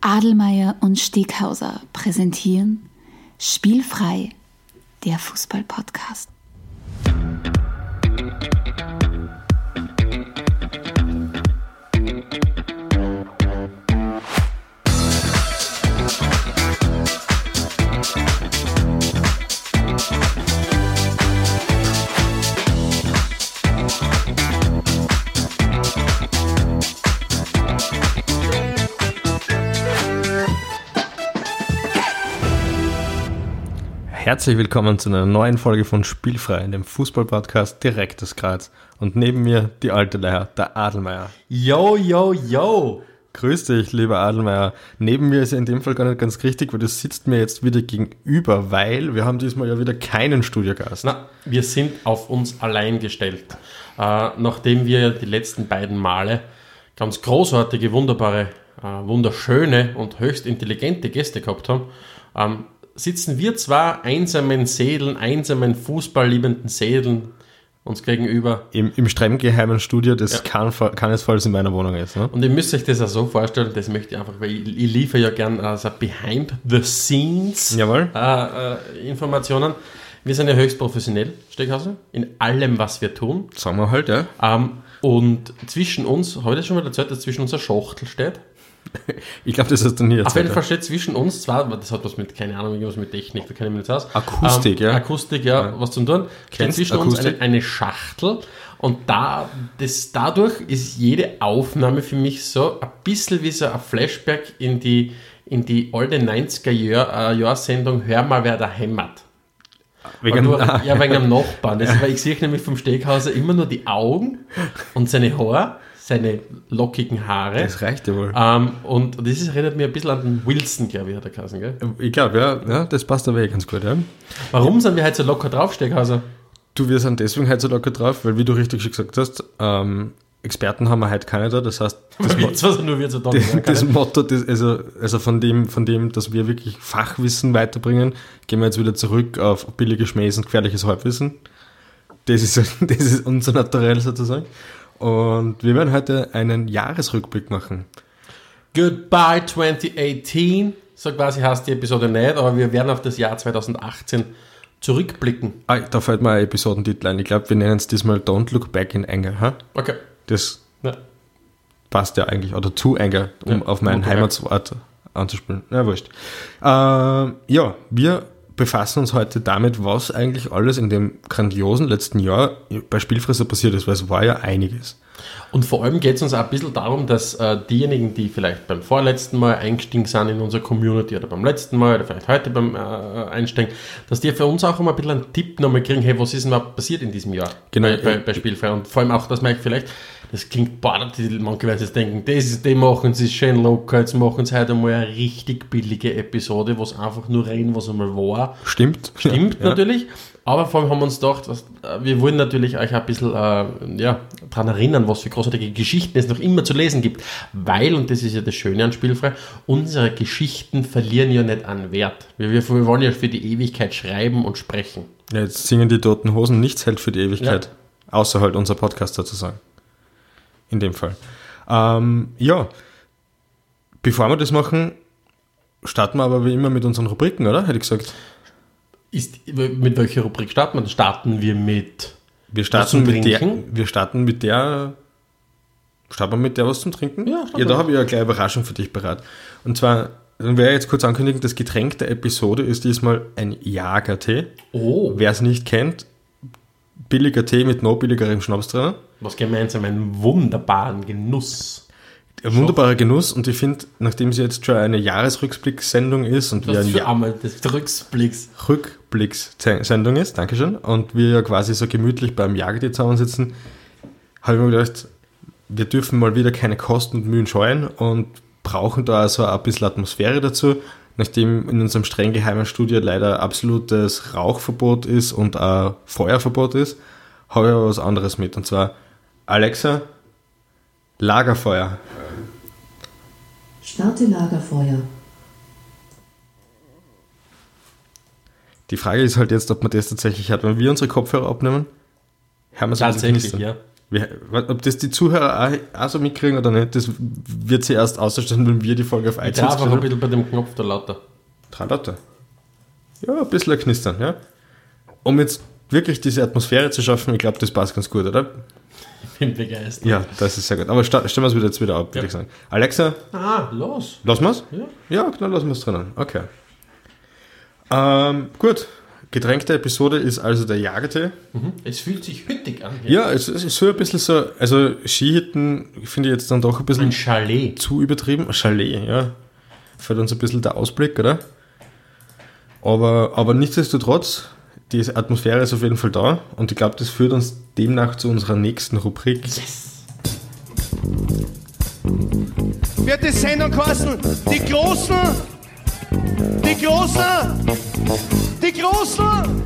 Adelmeier und Steghauser präsentieren Spielfrei, der Fußball-Podcast. Herzlich willkommen zu einer neuen Folge von Spielfrei, dem Fußball-Podcast direkt aus Graz. Und neben mir die alte Leier, der Adelmeier. Yo, yo, yo! Grüß dich, lieber Adelmeier. Neben mir ist ja in dem Fall gar nicht ganz richtig, weil du sitzt mir jetzt wieder gegenüber, weil wir haben diesmal ja wieder keinen Studiogast. Na, wir sind auf uns allein gestellt. Äh, nachdem wir die letzten beiden Male ganz großartige, wunderbare, äh, wunderschöne und höchst intelligente Gäste gehabt haben, ähm, sitzen wir zwar einsamen Seelen, einsamen fußballliebenden Seelen uns gegenüber. Im, im streng geheimen Studio, das ja. kann, keinesfalls in meiner Wohnung ist. Ne? Und ihr müsst euch das auch so vorstellen, das möchte ich einfach, weil ich, ich liefere ja gern also behind the scenes äh, äh, Informationen. Wir sind ja höchst professionell, Steckhausen, in allem, was wir tun. Sagen wir halt, ja. Ähm, und zwischen uns, habe ich das schon mal erzählt, dass zwischen uns eine Schachtel steht? Ich glaube, das hast du nie erzählt. Auf jeden Fall steht zwischen uns zwar, das hat was mit, keine Ahnung, irgendwas mit Technik, da kenne ich mich nicht aus. Akustik, ähm, ja. Akustik, ja, ja, was zum tun. Steht zwischen Akustik? uns eine, eine, Schachtel und da, das, dadurch ist jede Aufnahme für mich so ein bisschen wie so ein Flashback in die, in die alte 90er-Jahr-Sendung Hör mal, wer da hämmert. Wegen, du, ja, wegen einem Nachbarn. Das, ja. ich sehe nämlich vom Steghauser immer nur die Augen und seine Haare seine lockigen Haare. Das reicht ja wohl. Ähm, und das erinnert mich ein bisschen an den Wilson, glaube ich, hat er geheißen, gell? Ich glaube, ja, ja, das passt aber eh ganz gut, ja. Warum sind wir heute so locker drauf, Steckhauser? Du, wir sind deswegen heute so locker drauf, weil, wie du richtig schon gesagt hast, ähm, Experten haben wir heute keine da, das heißt, das, Jetzt, was nur wir zu tun, das, das Motto, das, also, also von dem, von dem, dass wir wirklich Fachwissen weiterbringen, gehen wir jetzt wieder zurück auf billiges Schmähs und gefährliches Halbwissen. Das ist, das ist unser Naturell sozusagen. Und wir werden heute einen Jahresrückblick machen. Goodbye 2018. So quasi heißt die Episode nicht, aber wir werden auf das Jahr 2018 zurückblicken. Ah, da fällt mir ein Episodentitel ein. Ich glaube, wir nennen es diesmal Don't Look Back in Anger. Ha? Okay. Das ja. passt ja eigentlich. Oder zu Anger, um ja, auf mein Heimatswort anzuspielen. Na, wurscht. Äh, ja, wir befassen uns heute damit, was eigentlich alles in dem grandiosen letzten Jahr bei Spielfresser passiert ist, weil es war ja einiges. Und vor allem geht es uns auch ein bisschen darum, dass äh, diejenigen, die vielleicht beim vorletzten Mal eingestiegen sind in unsere Community oder beim letzten Mal oder vielleicht heute beim äh, Einsteigen, dass die für uns auch immer ein bisschen einen Tipp nochmal kriegen, hey, was ist denn überhaupt passiert in diesem Jahr genau, bei, bei, bei Spielfrei? Und vor allem auch, dass man vielleicht das klingt, boah, die, manche werden jetzt denken, das ist, die machen sie schön locker, jetzt machen sie heute mal eine richtig billige Episode, wo es einfach nur reden, was einmal war. Stimmt. Stimmt ja, natürlich. Aber vor allem haben wir uns gedacht, was, äh, wir wollen natürlich euch ein bisschen äh, ja, daran erinnern, was für großartige Geschichten es noch immer zu lesen gibt. Weil, und das ist ja das Schöne an Spielfrei, unsere Geschichten verlieren ja nicht an Wert. Wir, wir, wir wollen ja für die Ewigkeit schreiben und sprechen. Ja, jetzt singen die Toten Hosen, nichts hält für die Ewigkeit. Ja. Außer halt unser Podcast sozusagen in dem Fall. Ähm, ja, bevor wir das machen, starten wir aber wie immer mit unseren Rubriken, oder? Hätte ich gesagt. Ist, mit welcher Rubrik starten wir? Starten wir mit wir starten mit der, wir starten mit der starten wir mit der was zum Trinken? Ja, ja da habe ich eine kleine Überraschung für dich bereit. Und zwar, dann ich jetzt kurz ankündigen, das Getränk der Episode ist diesmal ein Jagertee. Oh. Wer es nicht kennt, billiger Tee mit noch billigerem Schnaps drin. Was gemeinsam einen wunderbaren Genuss. Ein wunderbarer Genuss und ich finde, nachdem es jetzt schon eine Jahresrückblickssendung ist und das wir für einmal des Rückblicks. Rückblickssendung ist, Dankeschön, und wir ja quasi so gemütlich beim Jagd zusammensitzen, habe ich mir gedacht, wir dürfen mal wieder keine Kosten und Mühen scheuen und brauchen da also ein bisschen Atmosphäre dazu nachdem in unserem streng geheimen Studio leider absolutes Rauchverbot ist und ein Feuerverbot ist, habe ich aber was anderes mit. Und zwar Alexa, Lagerfeuer. Starte Lagerfeuer. Die Frage ist halt jetzt, ob man das tatsächlich hat. Wenn wir unsere Kopfhörer abnehmen, hören wir es Tatsächlich, ja. ob das die Zuhörer auch, auch, so mitkriegen oder nicht, das wird sie erst ausstellen, wenn wir die Folge auf iTunes Ja, einfach ein bisschen bei dem Knopf da lauter. Drei lauter. Ja, ein bisschen knistern, ja. Um jetzt wirklich diese Atmosphäre zu schaffen, ich glaube, das passt ganz gut, oder? Ich bin begeistert. Ja, das ist sehr gut. Aber stellen wir es wieder jetzt wieder ab, würde ja. ich sagen. Alexa? Ah, los. Lassen wir es? Ja. Ja, dann lassen wir es drinnen. Okay. Ähm, gut. Getränkte Episode ist also der Jagertee. Mhm. Es fühlt sich hüttig an. Ja, ja es, es, ist so ein bisschen so, also Skihütten finde ich jetzt dann doch ein bisschen ein Chalet. zu übertrieben. Chalet, ja. Fällt uns ein bisschen der Ausblick, oder? Aber, aber nichtsdestotrotz, die Atmosphäre ist auf jeden Fall da und ich glaube, das führt uns demnach zu unserer nächsten Rubrik. Yes! Wird die Sendung kosten? Die Großen! Die Großen! Die Großen!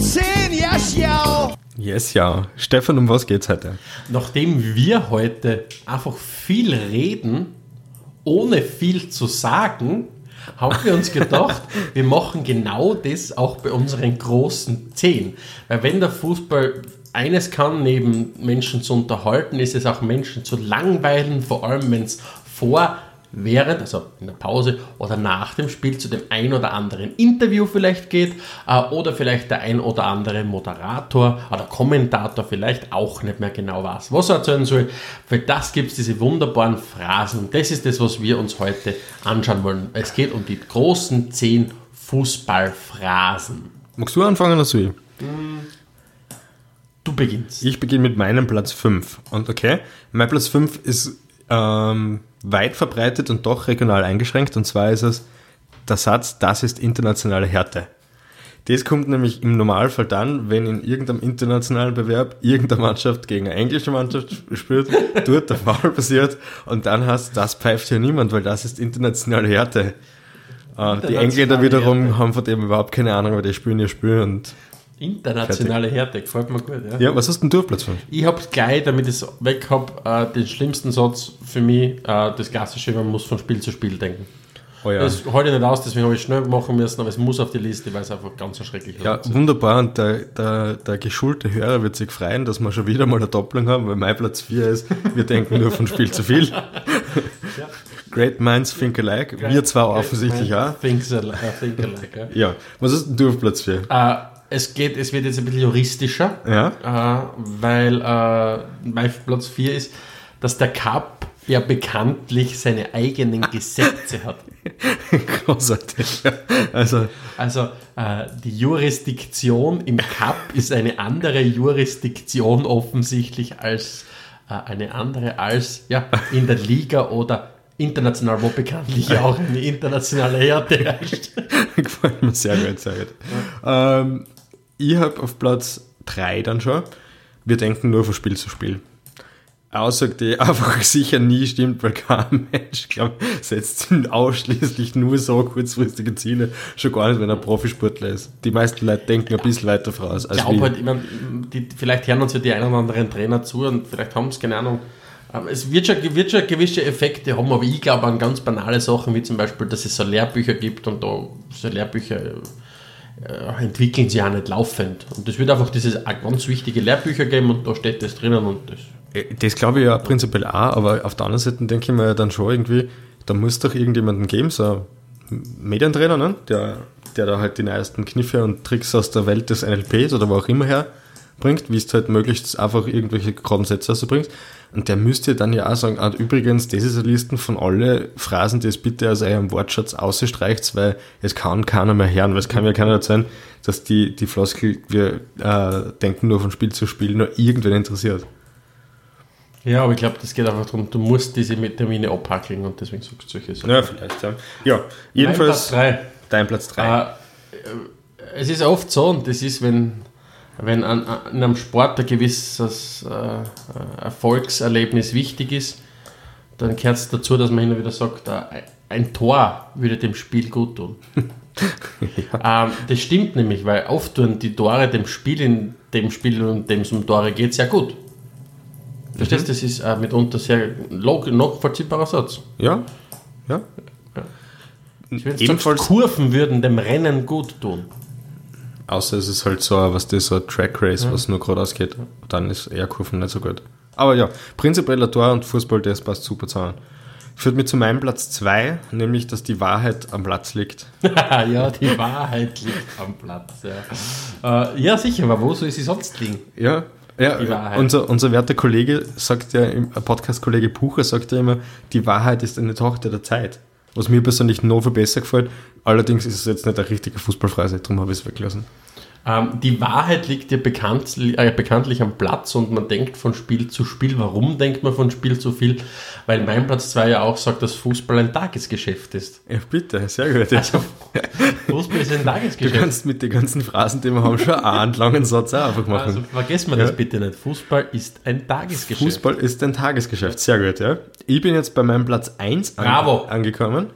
Zehn, yes, ja! Yes, ja. Stefan, um was geht's heute? Nachdem wir heute einfach viel reden, ohne viel zu sagen, haben wir uns gedacht, wir machen genau das auch bei unseren großen Zehn. Weil wenn der Fußball eines kann, neben Menschen zu unterhalten, ist es auch Menschen zu langweilen, vor allem wenn es vor während, also in der Pause oder nach dem Spiel zu dem ein oder anderen Interview vielleicht geht äh, oder vielleicht der ein oder andere Moderator oder Kommentator vielleicht auch nicht mehr genau weiß, was er erzählen soll. Für das gibt es diese wunderbaren Phrasen und das ist das, was wir uns heute anschauen wollen. Es geht um die großen zehn Fußballphrasen. Magst du anfangen oder soll ich? Du beginnst. Ich beginne mit meinem Platz 5. Und okay, mein Platz 5 ist ähm, weit verbreitet und doch regional eingeschränkt. Und zwar ist es der Satz, das ist internationale Härte. Das kommt nämlich im Normalfall dann, wenn in irgendeinem internationalen Bewerb irgendeine Mannschaft gegen eine englische Mannschaft spielt, dort der Foul passiert und dann hast das pfeift ja niemand, weil das ist internationale Härte. Äh, die Engländer wiederum haben von dem überhaupt keine Ahnung, weil die spielen ihr Spiel und Internationale Härte, gefällt mir gut. Ja, ja was hast denn du auf Platz 5? Ich habe gleich, damit ich es weg habe, äh, den schlimmsten Satz für mich, äh, das klassische, man muss von Spiel zu Spiel denken. Oh ja. Das halte ich nicht aus, deswegen habe ich schnell machen müssen, aber es muss auf die Liste, weil es einfach ganz schrecklich ist. Ja, wunderbar. Und der, der, der geschulte Hörer wird sich freuen, dass wir schon wieder mal eine Doppelung haben, weil mein Platz 4 ist, wir denken nur von Spiel zu viel. ja. Great Minds Think Alike. Great, wir zwar offensichtlich auch. Think, alike, think alike, ja. ja. Was hast du auf Platz 4? Uh, es geht, es wird jetzt ein bisschen juristischer, ja. äh, weil äh, mein Platz 4 ist, dass der Cup ja bekanntlich seine eigenen Gesetze hat. Großartig. Also, also äh, die Jurisdiktion im Cup ist eine andere Jurisdiktion offensichtlich als äh, eine andere als ja, in der Liga oder international, wo bekanntlich auch eine internationale Härte herrscht. Gefällt mir sehr gut, sehr gut. Ja. Ähm, ich habe auf Platz 3 dann schon, wir denken nur von Spiel zu Spiel. Aussage, die einfach sicher nie stimmt, weil kein Mensch, glaube setzt ausschließlich nur so kurzfristige Ziele, schon gar nicht, wenn er Profisportler ist. Die meisten Leute denken ein bisschen weiter voraus. ich glaube halt, ich mein, die, vielleicht hören uns ja die einen oder anderen Trainer zu und vielleicht haben es, keine Ahnung, es wird schon, wird schon gewisse Effekte haben, aber ich glaube an ganz banale Sachen, wie zum Beispiel, dass es so Lehrbücher gibt und da so Lehrbücher äh, entwickeln sie auch nicht laufend. Und es wird einfach dieses ganz wichtige Lehrbücher geben und da steht das drinnen und das. Äh, das glaube ich ja prinzipiell auch, aber auf der anderen Seite denke ich mir ja dann schon irgendwie, da muss doch irgendjemanden geben, so Medientrainer, ne? der, der da halt die neuesten Kniffe und Tricks aus der Welt des NLPs oder wo auch immer her bringt, wie es halt möglichst einfach irgendwelche Grundsätze bringst. Und der müsste dann ja auch sagen, ah, übrigens, das ist eine Liste von alle Phrasen, die es bitte aus eurem Wortschatz ausstreicht, weil es kann keiner mehr hören, weil es kann ja keiner erzählen, dass die, die Floskel, wir äh, denken nur von Spiel zu Spiel, nur irgendwen interessiert. Ja, aber ich glaube, das geht einfach darum, du musst diese Termine abhackeln und deswegen sagst du solche Sachen. Ja, vielleicht, ja. Ja, jedenfalls. Dein Platz 3. Dein Platz 3. Äh, es ist oft so, und das ist, wenn wenn an, in einem Sport ein gewisses äh, Erfolgserlebnis wichtig ist, dann gehört es dazu, dass man immer wieder sagt, äh, ein Tor würde dem Spiel gut tun. ja. ähm, das stimmt nämlich, weil oft tun die Tore dem Spiel, in dem Spiel, in dem es um Tore geht, sehr gut. Verstehst du, mhm. das ist äh, mitunter sehr nachvollziehbarer Satz. Ja, ja. ja. Ebenfalls Kurven würden dem Rennen gut tun. Außer es ist halt so, was das so ein Track Race, ja. was nur gerade ausgeht. Dann ist eher Kurven nicht so gut. Aber ja, prinzipiell ein Tor und Fußball, das passt super zusammen. Führt mich zu meinem Platz 2, nämlich, dass die Wahrheit am Platz liegt. ja, die Wahrheit liegt am Platz, ja. Äh, ja, sicher, aber wo soll sie sonst liegen? Ja, ja, unser, unser werter Kollege sagt ja, Podcast-Kollege Pucher sagt ja immer, die Wahrheit ist eine Tochter der Zeit. Was mir persönlich noch viel besser gefällt. Allerdings ist es jetzt nicht eine richtige Fußballphrase, darum habe ich es weggelassen. Ähm, die Wahrheit liegt ja bekannt, äh, bekanntlich am Platz und man denkt von Spiel zu Spiel. Warum denkt man von Spiel zu viel? Weil mein Platz 2 ja auch sagt, dass Fußball ein Tagesgeschäft ist. Ja, bitte, sehr gut. Also, Fußball ist ein Tagesgeschäft. Du kannst mit den ganzen Phrasen, die wir haben, schon einen langen Satz auch einfach machen. Also vergessen wir ja. das bitte nicht. Fußball ist ein Tagesgeschäft. Fußball ist ein Tagesgeschäft, sehr gut, ja. Ich bin jetzt bei meinem Platz 1 an angekommen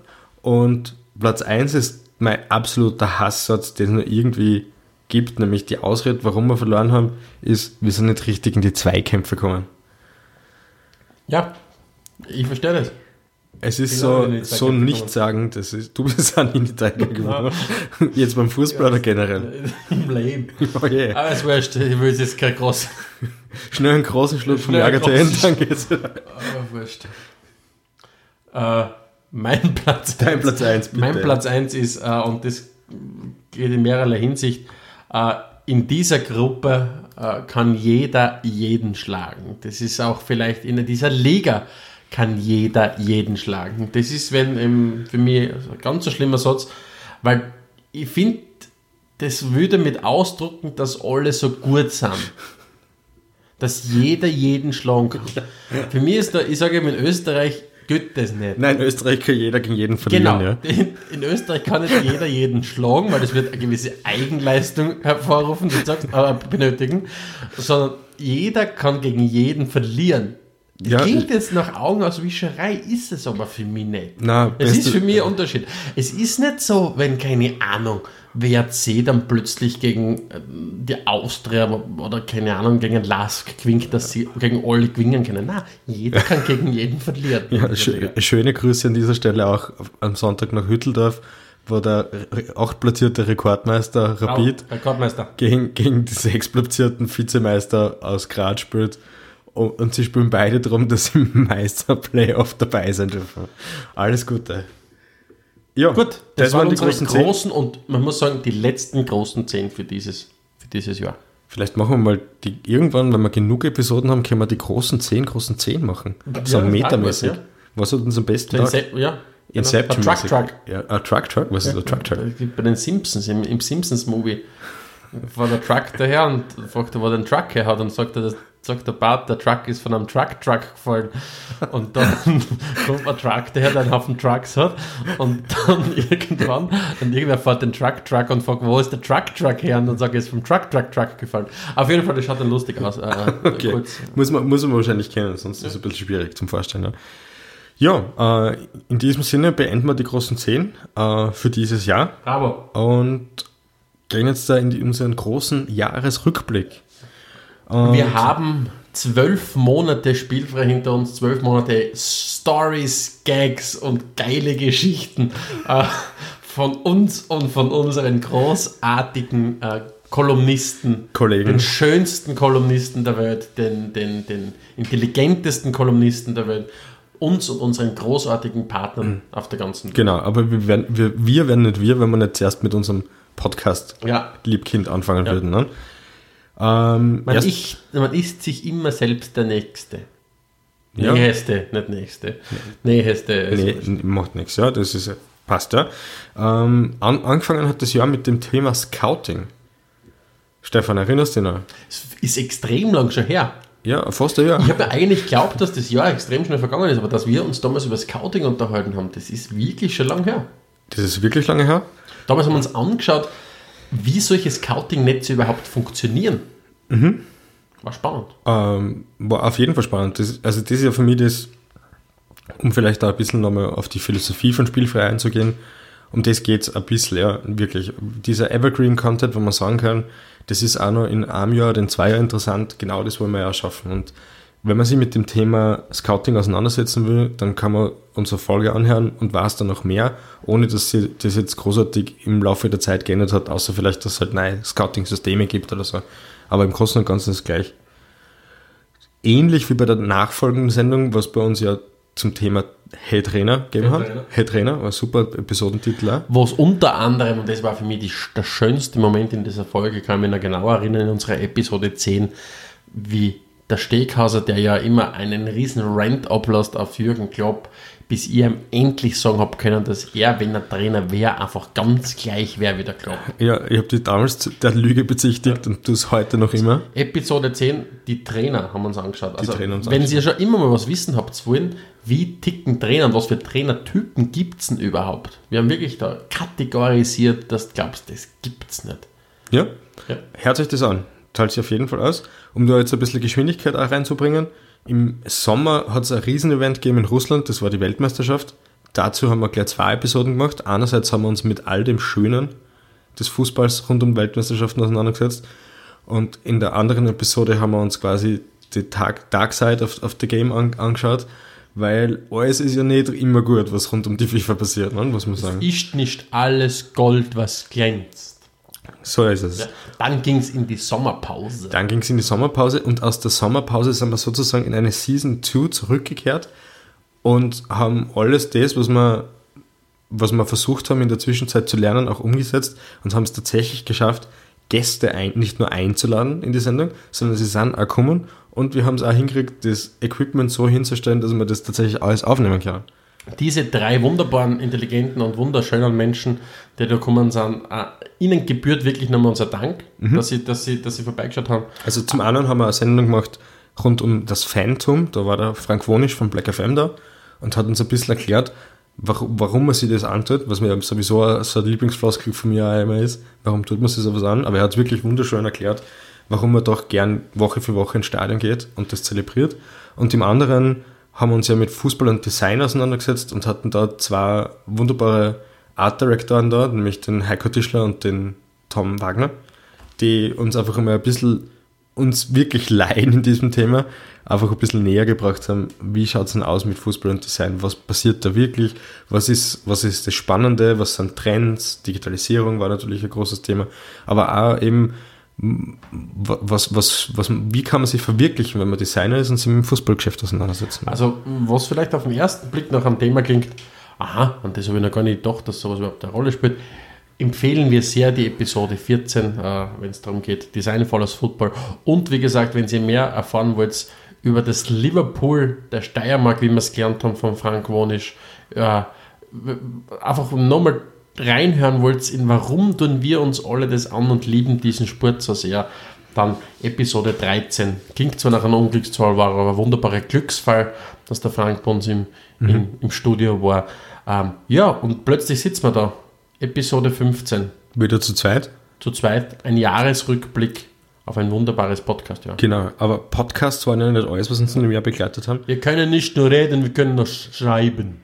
und Platz 1 ist mein absoluter Hasssatz, den es irgendwie gibt, nämlich die Ausrede, warum wir verloren haben, ist, wir sind nicht richtig in die Zweikämpfe gekommen. Ja, ich verstehe das. Es ist so, so nichtssagend, das ist, du bist auch in die Zweikämpfe gekommen. Jetzt beim Fußball oder generell? Im Leben. Oh yeah. Aber es wurscht, ich will jetzt kein groß. Schnell einen großen Schluck vom Lagertee dann geht's. Aber wurscht. Äh, mein Platz Dein Platz 1, Mein Platz 1 ist, äh, und das geht in mehrerlei Hinsicht, in dieser Gruppe äh, kann jeder jeden schlagen. Das ist auch vielleicht in dieser Liga kann jeder jeden schlagen. Das ist, wenn ähm, für mich ein ganz so schlimmer Satz, weil ich finde, das würde mit ausdrucken, dass alle so gut sind. Dass jeder jeden schlagen kann. Für mich ist da, ich sage in Österreich, geht das nicht. Nein, in Österreich kann jeder gegen jeden verlieren. Genau. Ja. In, in, Österreich kann nicht jeder jeden schlagen, weil das wird eine gewisse Eigenleistung hervorrufen, die sagst, äh, benötigen, sondern jeder kann gegen jeden verlieren. Ja. klingt jetzt nach Augenauswischerei, ist es aber für mich nicht. Na, es ist für mich ein Unterschied. Es ist nicht so, wenn keine Ahnung, WRC dann plötzlich gegen äh, die Austria oder keine Ahnung, gegen Lask gewinnt, dass sie gegen alle gewinnen können. Nein, jeder kann gegen jeden verlieren. Ja, schöne Grüße an dieser Stelle auch am Sonntag nach Hütteldorf, wo der achtplatzierte Rekordmeister Rapid oh, Rekordmeister. Gegen, gegen die sechsplatzierten Vizemeister aus Graz spielt. Und sie spielen beide darum, dass sie im Meister-Playoff dabei sein dürfen. Alles Gute. Ja, gut, das, das waren die großen, großen und man muss sagen, die letzten großen zehn für dieses, für dieses Jahr. Vielleicht machen wir mal die, irgendwann, wenn wir genug Episoden haben, können wir die großen zehn, großen zehn machen. So ja, metamäßig. Ja. Was hat uns am besten Tag? Ja, Inception. Genau. Truck Truck. Ja, ein Truck Truck? Was ja, ist ein Truck Truck? Bei den Simpsons, im, im Simpsons-Movie war der Truck daher und fragt er, wo der Truck her hat und sagt er, sagt der Bart, der Truck ist von einem Truck-Truck gefallen. Und dann kommt ein Truck, der einen Haufen Trucks hat. Und dann irgendwann, und irgendwer fährt den Truck-Truck und fragt, wo ist der Truck-Truck her? Und dann sagt er, ist vom Truck-Truck-Truck gefallen. Auf jeden Fall, das schaut dann lustig aus. Äh, okay. Kurz. Muss, man, muss man wahrscheinlich kennen, sonst ist es ein bisschen schwierig zum Vorstellen. Ne? Ja, äh, in diesem Sinne beenden wir die großen 10 äh, für dieses Jahr. Bravo. Und gehen jetzt da in unseren großen Jahresrückblick. Und wir haben zwölf Monate spielfrei hinter uns, zwölf Monate Stories, Gags und geile Geschichten äh, von uns und von unseren großartigen äh, Kolumnisten, Kollegen. den schönsten Kolumnisten der Welt, den, den, den intelligentesten Kolumnisten der Welt, uns und unseren großartigen Partnern mhm. auf der ganzen Welt. Genau, aber wir werden, wir, wir werden nicht wir, wenn wir nicht zuerst mit unserem Podcast ja. Liebkind anfangen ja. würden. Ne? Ähm, man, ich, man ist sich immer selbst der Nächste. Ja. Näheste, nicht Nächste. Näheste. Nee, macht nichts, ja, das ist, passt ja. Ähm, an, angefangen hat das Jahr mit dem Thema Scouting. Stefan, erinnerst du dich noch? Es ist extrem lang schon her. Ja, fast ein Jahr. Ich habe ja eigentlich geglaubt, dass das Jahr extrem schnell vergangen ist, aber dass wir uns damals über Scouting unterhalten haben, das ist wirklich schon lang her. Das ist wirklich lange her? Damals haben wir uns angeschaut, wie solche Scouting-Netze überhaupt funktionieren. Mhm. War spannend. Ähm, war auf jeden Fall spannend. Das, also das ist ja für mich das, um vielleicht da ein bisschen nochmal auf die Philosophie von Spielfrei einzugehen, um das geht es ein bisschen, ja, wirklich. Dieser Evergreen-Content, wo man sagen kann, das ist auch noch in einem Jahr in zwei Jahren interessant, genau das wollen wir ja schaffen. Und wenn man sich mit dem Thema Scouting auseinandersetzen will, dann kann man unsere Folge anhören und weiß dann noch mehr, ohne dass sich das jetzt großartig im Laufe der Zeit geändert hat, außer vielleicht, dass es halt neue Scouting-Systeme gibt oder so. Aber im Großen und Ganzen ist es gleich. Ähnlich wie bei der nachfolgenden Sendung, was bei uns ja zum Thema Hey Trainer gegeben hat. Hey Trainer, war ein super Episodentitel auch. Was unter anderem, und das war für mich die, der schönste Moment in dieser Folge, ich kann mich noch genau erinnern, in unserer Episode 10, wie der Steghauser, der ja immer einen riesen Rant ablässt auf Jürgen Klopp, bis ich ihm endlich sagen habe können, dass er, wenn er Trainer wäre, einfach ganz gleich wäre wie der Klopp. Ja, ich habe dich damals der Lüge bezichtigt ja. und du es heute noch immer. Episode 10, die Trainer haben wir uns angeschaut. Die also, Trainer uns wenn ihr schon immer mal was wissen habt wollen, wie ticken Trainer und was für Trainertypen gibt es denn überhaupt? Wir haben wirklich da kategorisiert, dass du glaubst, das gibt es nicht. Ja, ja. hört euch das an zahlt sich auf jeden Fall aus. Um da jetzt ein bisschen Geschwindigkeit auch reinzubringen, im Sommer hat es ein Riesenevent gegeben in Russland, das war die Weltmeisterschaft. Dazu haben wir gleich zwei Episoden gemacht. Einerseits haben wir uns mit all dem Schönen des Fußballs rund um Weltmeisterschaften auseinandergesetzt. Und in der anderen Episode haben wir uns quasi die Dark Side of, of the Game an, angeschaut, weil alles ist ja nicht immer gut, was rund um die FIFA passiert, ne? muss man sagen. Es ist nicht alles Gold, was glänzt. So ist es. Ja, dann ging es in die Sommerpause. Dann ging es in die Sommerpause und aus der Sommerpause sind wir sozusagen in eine Season 2 zurückgekehrt und haben alles das, was wir, was wir versucht haben in der Zwischenzeit zu lernen, auch umgesetzt und haben es tatsächlich geschafft, Gäste ein, nicht nur einzuladen in die Sendung, sondern sie sind auch gekommen und wir haben es auch hingekriegt, das Equipment so hinzustellen, dass wir das tatsächlich alles aufnehmen können diese drei wunderbaren, intelligenten und wunderschönen Menschen, die da kommen sind, äh, ihnen gebührt wirklich nochmal unser Dank, mhm. dass, sie, dass, sie, dass sie vorbeigeschaut haben. Also zum einen haben wir eine Sendung gemacht rund um das Phantom, da war der Frank Wonisch von Black FM da und hat uns ein bisschen erklärt, warum, man sich das antut, was mir sowieso so ein Lieblingsfloskel von mir auch immer ist, warum tut man sich sowas an, aber er hat es wirklich wunderschön erklärt, warum man doch gern Woche für Woche ins Stadion geht und das zelebriert. Und im anderen haben uns ja mit Fußball und Design auseinandergesetzt und hatten da zwei wunderbare Art Directoren da, nämlich den Heiko Tischler und den Tom Wagner, die uns einfach immer ein bisschen uns wirklich leihen in diesem Thema, einfach ein bisschen näher gebracht haben, wie schaut es denn aus mit Fußball und Design, was passiert da wirklich, was ist, was ist das Spannende, was sind Trends, Digitalisierung war natürlich ein großes Thema, aber auch eben was, was, was, wie kann man sich verwirklichen, wenn man Designer ist und sich mit dem Fußballgeschäft auseinandersetzt? Also, was vielleicht auf den ersten Blick nach einem Thema klingt, aha, und das habe ich noch gar nicht gedacht, dass sowas überhaupt eine Rolle spielt, empfehlen wir sehr die Episode 14, äh, wenn es darum geht, Design follows Football. Und wie gesagt, wenn ihr mehr erfahren wollt über das Liverpool der Steiermark, wie wir es gelernt haben von Frank Wonisch, äh, einfach nochmal reinhören wollt, in warum tun wir uns alle das an und lieben diesen Sport so sehr, dann Episode 13. Klingt zwar nach einer Unglückszahl, war aber ein wunderbarer Glücksfall, dass der Frank bei uns im, mhm. in, im Studio war. Ähm, ja, und plötzlich sitzt man da. Episode 15. Wieder zu zweit? Zu zweit. Ein Jahresrückblick auf ein wunderbares Podcast, ja. Genau, aber Podcasts waren ja nicht alles, was uns in dem Jahr begleitet haben. Wir können nicht nur reden, wir können noch schreiben.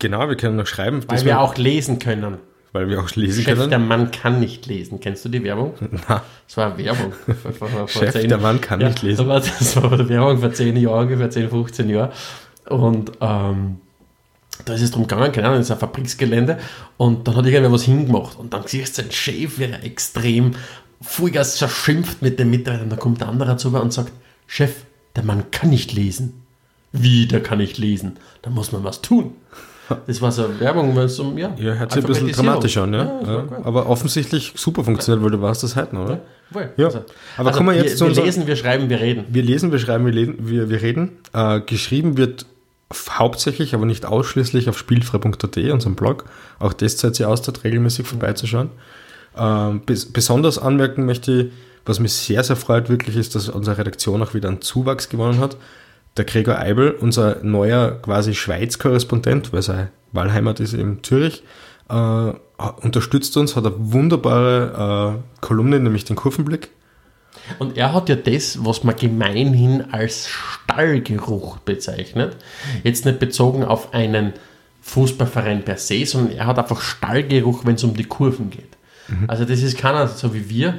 Genau, wir können noch schreiben. Weil wir auch lesen können. Weil wir auch lesen Chef, können. der Mann kann nicht lesen. Kennst du die Werbung? Na. Das war Werbung. Vor, vor, Chef, zehn, der Mann kann ja, nicht lesen. Das war, Werbung vor 10 Jahren, ungefähr 10, 15 Jahren. Und ähm, da ist es darum gegangen, keine Ahnung, das ist ein Fabriksgelände. Und dann hat irgendwer was hingemacht. Und dann siehst du, ein Chef wäre extrem Vollgas zerschimpft mit dem Mitarbeiter. Und dann kommt der andere zu und sagt, Chef, der Mann kann nicht lesen. Wie, der kann nicht lesen? Da muss man was tun. Das war so eine Werbung, weil es um, ja. Ja, hört sich ein bisschen dramatisch an, ja. ja, ja. Aber offensichtlich super funktioniert, weil du warst das heute, oder? Ja. ja. Also, Aber also kommen wir jetzt wir, zu Wir lesen, wir schreiben, wir reden. Wir lesen, wir schreiben, wir, lesen, wir, wir reden. Äh, geschrieben wird hauptsächlich, aber nicht ausschließlich auf spielfrei.at, unserem Blog. Auch das zahlt sich aus, dort regelmäßig vorbeizuschauen. Ähm, bes besonders anmerken möchte ich, was mich sehr, sehr freut, wirklich ist, dass unsere Redaktion auch wieder einen Zuwachs gewonnen hat der Gregor Eibel, unser neuer quasi Schweiz-Korrespondent, weil sein Wahlheimat ist in Zürich, äh, unterstützt uns, hat eine wunderbare äh, Kolumne, nämlich den Kurvenblick. Und er hat ja das, was man gemeinhin als Stallgeruch bezeichnet, jetzt nicht bezogen auf einen Fußballverein per se, sondern er hat einfach Stallgeruch, wenn es um die Kurven geht. Mhm. Also das ist keiner so wie wir,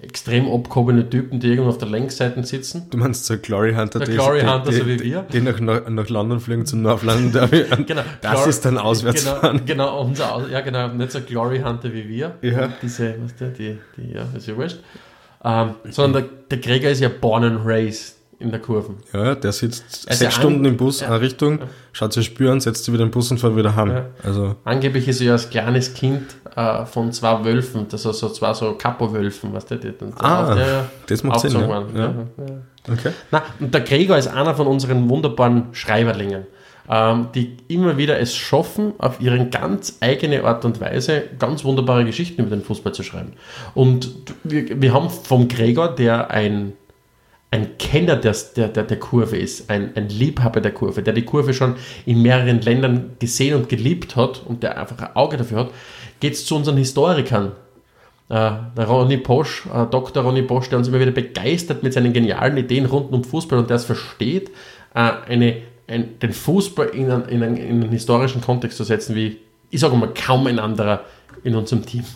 extrem abgehobene Typen, die irgendwo auf der Längsseite sitzen. Du meinst so Glory Hunter, der Glory Hunter, die, so wie wir. Die nach, nach London fliegen zum North London Derby. genau. Das Glory, ist dann auswärts genau, fahren. Genau, unser, ja genau, nicht so Glory Hunter wie wir. Ja. Diese, was der, die, die, ja, ist ja wurscht. Ähm, sondern der, der Krieger ist ja born and raised in der Kurve. Ja, der sitzt also sechs Stunden im Bus, ja. eine Richtung, schaut sich spüren, setzt sich wieder im Bus und fährt wieder heim. Ja. Also. Angeblich ist er ja als kleines Kind äh, von zwei Wölfen, das also so zwei so Kapo-Wölfen, weißt du, die, das, ah, das macht Sinn, ja. ja. Okay. Na, und der Gregor ist einer von unseren wunderbaren Schreiberlingen, ähm, die immer wieder es schaffen, auf ihren ganz eigene Art und Weise ganz wunderbare Geschichten über den Fußball zu schreiben. Und wir, wir haben vom Gregor, der ein ein Kenner der, der, der, Kurve ist, ein, ein Liebhaber der Kurve, der die Kurve schon in mehreren Ländern gesehen und geliebt hat und der einfach ein Auge dafür hat, geht es zu unseren Historikern. Äh, der Ronny Posch, äh, Dr. Ronny Posch, der uns immer wieder begeistert mit seinen genialen Ideen rund um Fußball und der es versteht, äh, eine, ein, den Fußball in einen, in, einen, in einen historischen Kontext zu setzen, wie, ich sage mal, kaum ein anderer in unserem Team.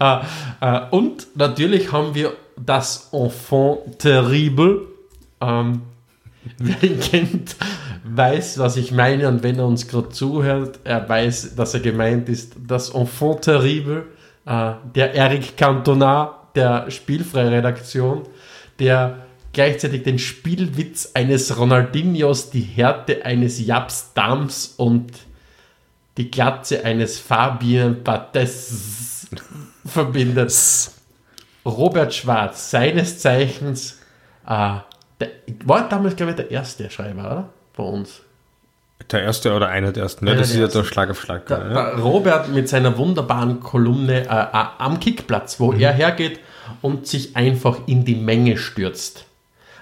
Äh, äh, und natürlich haben wir das Enfant terrible. Ähm, wer ihn kennt, weiß, was ich meine und wenn er uns gerade zuhört, er weiß, dass er gemeint ist, das Enfant terrible, äh, der Eric Cantona der Spielfreiredaktion, der gleichzeitig den Spielwitz eines Ronaldinhos, die Härte eines Japs Dams und die Glatze eines Fabien Bates verbindet. Robert Schwarz, seines Zeichens, äh, der, war damals, glaube ich, der erste Schreiber, oder? Bei uns. Der erste oder einer der ersten, ne? das ist ja der Schlag auf Schlag. Der, ja. der Robert mit seiner wunderbaren Kolumne äh, äh, am Kickplatz, wo mhm. er hergeht und sich einfach in die Menge stürzt.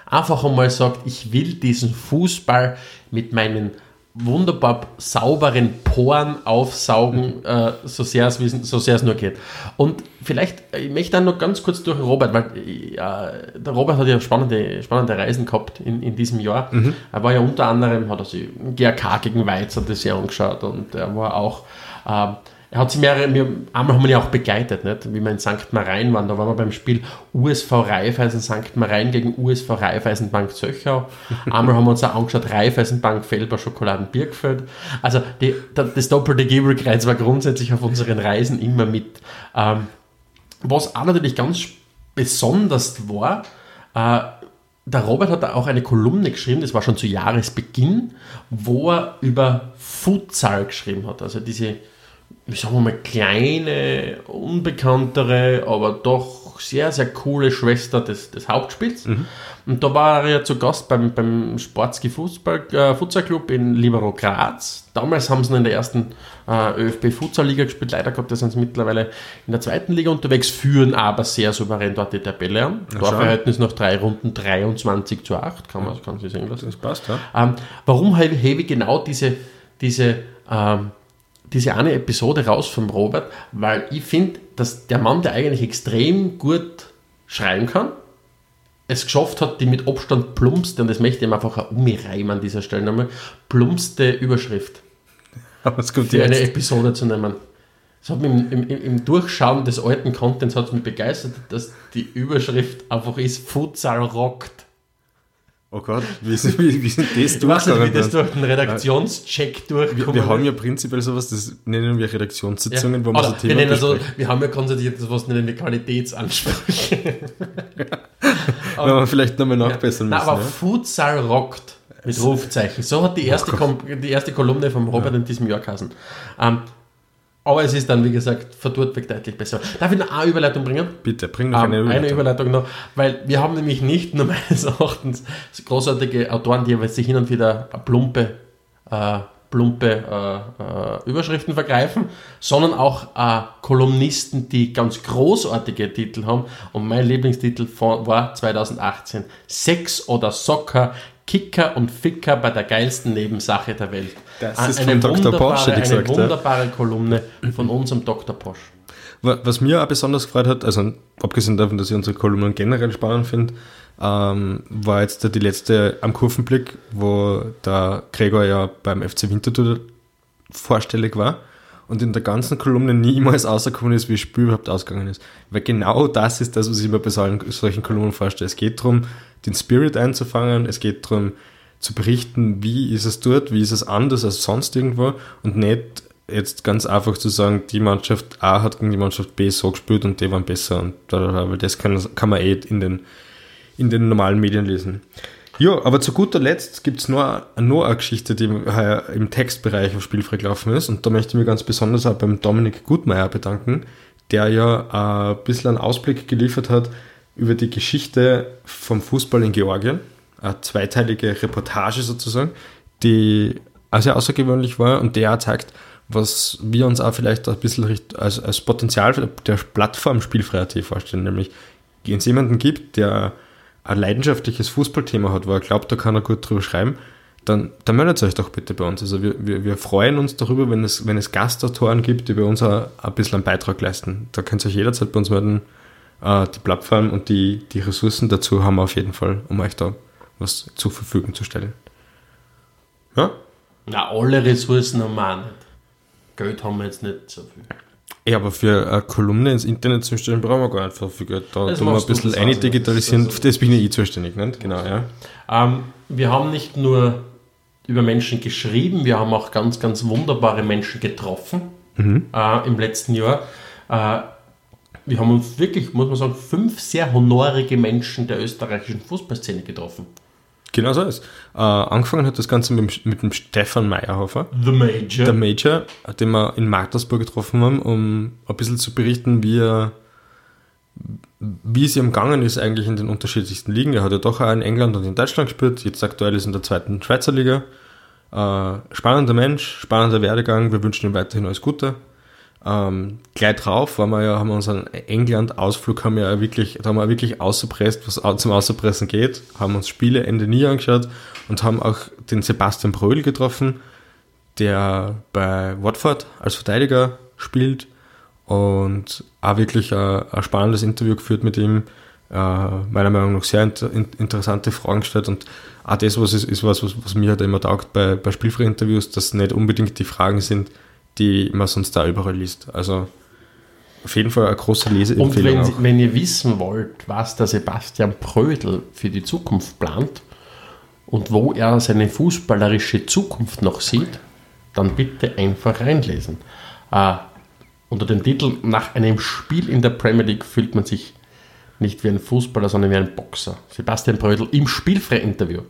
Einfach einmal sagt, ich will diesen Fußball mit meinen wunderbar sauberen Poren aufsaugen, äh, so, sehr es, so sehr es nur geht. Und vielleicht, ich möchte dann noch ganz kurz durch Robert, weil ja, der Robert hat ja spannende, spannende Reisen gehabt in, in diesem Jahr. Mhm. Er war ja unter anderem, hat er sich GRK gegen Weiz hat das ja angeschaut und er war auch äh, er hat sie mehrere, wir, einmal haben wir ihn auch begleitet, nicht? wie wir in St. Marein waren. Da waren wir beim Spiel USV Raiffeisen St. Marein gegen USV Raiffeisenbank Zöchau. einmal haben wir uns auch angeschaut Raiffeisenbank Felber Schokoladen Birkfeld. Also die, das doppelte Gebelkreuz war grundsätzlich auf unseren Reisen immer mit. Ähm, was auch natürlich ganz besonders war, äh, der Robert hat da auch eine Kolumne geschrieben, das war schon zu Jahresbeginn, wo er über Futsal geschrieben hat. Also diese sagen wir mal, kleine, unbekanntere, aber doch sehr, sehr coole Schwester des, des Hauptspiels. Mhm. Und da war er ja zu Gast beim, beim Sportski Fußball, äh, Futsal Club in Libero Graz. Damals haben sie in der ersten äh, ÖFB Futsal Liga gespielt. Leider Gottes sind sie mittlerweile in der zweiten Liga unterwegs, führen aber sehr souverän dort die Tabelle an. Ja, Torverhältnis nach drei Runden 23 zu 8, kann man, kann sich sehen lassen. Das passt, ja. Ähm, warum habe ich genau diese, diese ähm, diese eine Episode raus vom Robert, weil ich finde, dass der Mann, der eigentlich extrem gut schreiben kann, es geschafft hat, die mit Abstand plumpste, und das möchte ich ihm einfach auch umreimen an dieser Stelle nochmal, plumpste Überschrift Was kommt für jetzt? eine Episode zu nehmen. Es hat mich im, im, im, Durchschauen des alten Contents hat mich begeistert, dass die Überschrift einfach ist Futsal rockt. Oh Gott, wie, wie, wie sind das du weißt nicht, wie das durch den Redaktionscheck durchkommt. Wir, wir haben ja prinzipiell sowas, das nennen wir Redaktionssitzungen, ja. wo man so Themen wir, also, wir haben ja konstatiert, sowas nennen wir Qualitätsansprüche. Wenn wir vielleicht nochmal nachbessern ja. müssen. aber ja. Futsal rockt mit Rufzeichen. So hat die erste, oh die erste Kolumne vom Robert ja. in diesem Jahr geheißen. Ähm, aber es ist dann, wie gesagt, verdurtweg deutlich besser. Darf ich noch eine Überleitung bringen? Bitte, bring noch eine um, Überleitung. Eine Überleitung noch, weil wir haben nämlich nicht nur meines Erachtens großartige Autoren, die sich hin und wieder plumpe, äh, plumpe äh, äh, Überschriften vergreifen, sondern auch äh, Kolumnisten, die ganz großartige Titel haben. Und mein Lieblingstitel von, war 2018 Sex oder Soccer, Kicker und Ficker bei der geilsten Nebensache der Welt. Das ist eine von Dr. Porsche, die gesagt, Eine wunderbare ja. Kolumne von unserem Dr. Porsche. Was mir auch besonders gefreut hat, also abgesehen davon, dass ich unsere Kolumnen generell spannend finde, ähm, war jetzt die letzte am Kurvenblick, wo der Gregor ja beim FC Winterthur vorstellig war und in der ganzen Kolumne niemals rausgekommen ist, wie das Spiel überhaupt ausgegangen ist. Weil genau das ist das, was ich mir bei solchen Kolumnen vorstelle. Es geht darum, den Spirit einzufangen, es geht darum, zu berichten, wie ist es dort, wie ist es anders als sonst irgendwo und nicht jetzt ganz einfach zu sagen, die Mannschaft A hat gegen die Mannschaft B so gespielt und die waren besser und weil das kann, kann man eh in den, in den normalen Medien lesen. Ja, aber zu guter Letzt gibt es noch, noch eine Geschichte, die im Textbereich auf Spielfrei gelaufen ist. Und da möchte ich mich ganz besonders auch beim Dominik Gutmeier bedanken, der ja ein bisschen einen Ausblick geliefert hat über die Geschichte vom Fußball in Georgien. Eine zweiteilige Reportage sozusagen, die sehr außergewöhnlich war und der zeigt, was wir uns auch vielleicht ein bisschen als, als Potenzial der Plattform Spielfreiheit vorstellen, nämlich wenn es jemanden gibt, der ein leidenschaftliches Fußballthema hat, wo er glaubt, da kann er gut drüber schreiben, dann, dann meldet euch doch bitte bei uns. Also wir, wir, wir freuen uns darüber, wenn es, wenn es Gastautoren gibt, die bei uns auch ein bisschen einen Beitrag leisten. Da könnt ihr euch jederzeit bei uns melden. Äh, die Plattform und die, die Ressourcen dazu haben wir auf jeden Fall, um euch da was zur Verfügung zu stellen. Ja? Na, alle Ressourcen haben wir auch nicht. Geld haben wir jetzt nicht so viel. Ja, aber für eine Kolumne ins Internet zu stellen, brauchen wir gar nicht so viel Geld. Da tun wir ein bisschen eine digitalisieren. Das, das bin ich eh zuständig, nicht? Genau, ja. Ähm, wir haben nicht nur über Menschen geschrieben, wir haben auch ganz, ganz wunderbare Menschen getroffen mhm. äh, im letzten Jahr. Äh, wir haben uns wirklich, muss man sagen, fünf sehr honorige Menschen der österreichischen Fußballszene getroffen. Genau so ist. Äh, angefangen hat das Ganze mit, mit dem Stefan Meyerhofer. The Major. Der Major, den wir in Magdersburg getroffen haben, um ein bisschen zu berichten, wie er wie es ihm gegangen ist eigentlich in den unterschiedlichsten Ligen. Er hat ja doch auch in England und in Deutschland gespielt, jetzt aktuell ist in der zweiten Schweizer Liga. Äh, spannender Mensch, spannender Werdegang, wir wünschen ihm weiterhin alles Gute. Ähm, gleich drauf waren wir ja, haben wir unseren England-Ausflug haben wir ja wirklich, da haben wir wirklich ausgepresst, was zum Außerpressen geht, haben uns Spiele Ende nie angeschaut und haben auch den Sebastian Bröhl getroffen, der bei Watford als Verteidiger spielt und auch wirklich ein, ein spannendes Interview geführt mit ihm, äh, meiner Meinung nach sehr inter, interessante Fragen gestellt und auch das was ist, ist was, was, was mir halt immer taugt bei, bei Spielfrei-Interviews, dass nicht unbedingt die Fragen sind, die man sonst da überall liest. Also auf jeden Fall eine große Leseempfehlung. Und wenn, wenn ihr wissen wollt, was der Sebastian Prödel für die Zukunft plant und wo er seine fußballerische Zukunft noch sieht, dann bitte einfach reinlesen. Äh, unter dem Titel Nach einem Spiel in der Premier League fühlt man sich nicht wie ein Fußballer, sondern wie ein Boxer. Sebastian Prödel im Spielfrei-Interview.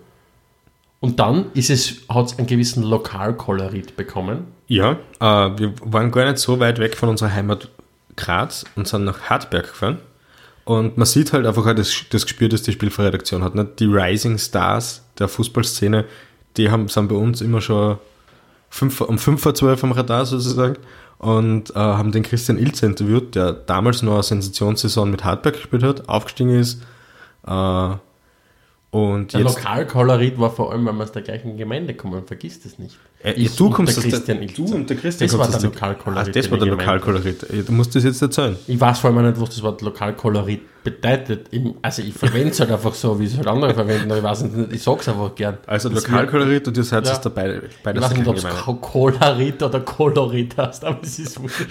Und dann ist es, hat es einen gewissen Lokalkolorit bekommen. Ja, äh, wir waren gar nicht so weit weg von unserer Heimat Graz und sind nach Hartberg gefahren. Und man sieht halt einfach das, das Gespür, das die Spielredaktion hat. Nicht? Die Rising Stars der Fußballszene, die haben, sind bei uns immer schon fünf, um 5 vor 12 am Radar sozusagen und äh, haben den Christian Ilze interviewt, der damals noch eine Sensationssaison mit Hartberg gespielt hat, aufgestiegen ist, äh, und der Lokalkolorit war vor allem, weil wir aus der gleichen Gemeinde kommen, vergiss das nicht. Äh, ich du kommst aus Christian der, Du und der Christian Das war der Lokalkolorit. Ah, das war der Lokalkolorit. Du musst das jetzt erzählen. Ich weiß vor allem nicht, was das Wort Lokalkolorit bedeutet. Also ich verwende es halt einfach so, wie es halt andere verwenden, aber ich weiß nicht, ich sage es einfach gern. Also Lokalkolorit und ihr seid ja. dabei bei der Ich weiß nicht, ob es Kolorit oder Kolorit heißt, aber es ist wurscht.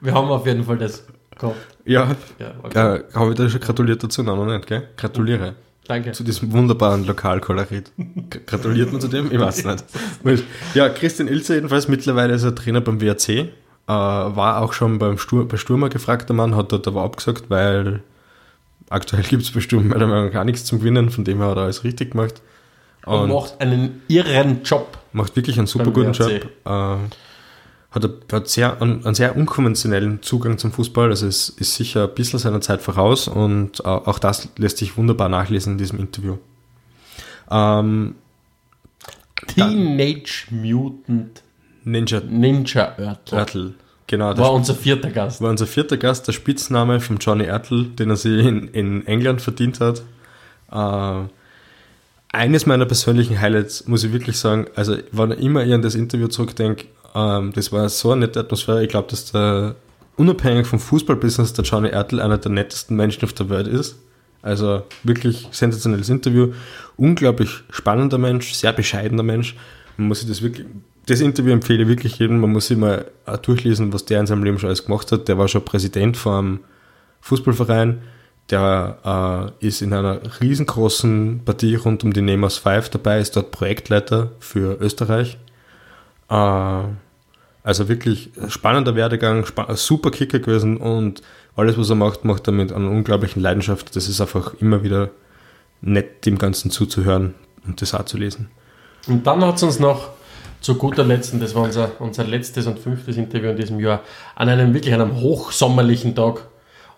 Wir haben auf jeden Fall das gehabt. Ja, ja okay. äh, habe ich dir schon gratuliert dazu? Nein, noch nicht, gell? Gratuliere. Danke. Zu diesem wunderbaren Lokalkolorit. Gratuliert man zu dem? Ich weiß nicht. Ja, Christian Ilze jedenfalls, mittlerweile ist er Trainer beim WRC. Äh, war auch schon beim Stur bei Sturmer gefragter Mann, hat dort aber abgesagt, weil aktuell gibt es bei Sturm meiner Meinung nach gar nichts zum Gewinnen, von dem her hat er alles richtig gemacht. Und, Und macht einen irren Job. Macht wirklich einen super guten WRC. Job. Hat, hat sehr, einen, sehr unkonventionellen Zugang zum Fußball. Also es ist sicher ein bisschen seiner Zeit voraus und auch das lässt sich wunderbar nachlesen in diesem Interview. Ähm, Teenage Mutant Ninja, Ninja Örtl. Örtl. Genau, war unser vierter Gast. War unser vierter Gast, der Spitzname von Johnny Ertl, den er sich in, in England verdient hat. Äh, eines meiner persönlichen Highlights, muss ich wirklich sagen, also wann immer ich an das Interview zurückdenke, ähm, das war so eine nette Atmosphäre. Ich glaube, dass der, unabhängig vom Fußballbusiness, der Johnny Ertl einer der nettesten Menschen auf der Welt ist. Also wirklich sensationelles Interview. Unglaublich spannender Mensch, sehr bescheidener Mensch. Man muss sich das wirklich, das Interview empfehle ich wirklich jedem. Man muss sich mal durchlesen, was der in seinem Leben schon alles gemacht hat. Der war schon Präsident vom Fußballverein. Der äh, ist in einer riesengroßen Partie rund um die Nemers 5 dabei, ist dort Projektleiter für Österreich. Äh, also wirklich spannender Werdegang, super Kicker gewesen und alles, was er macht, macht er mit einer unglaublichen Leidenschaft. Das ist einfach immer wieder nett, dem Ganzen zuzuhören und das auch zu lesen. Und dann hat es uns noch zu guter Letzt, das war unser, unser letztes und fünftes Interview in diesem Jahr, an einem wirklich einem hochsommerlichen Tag.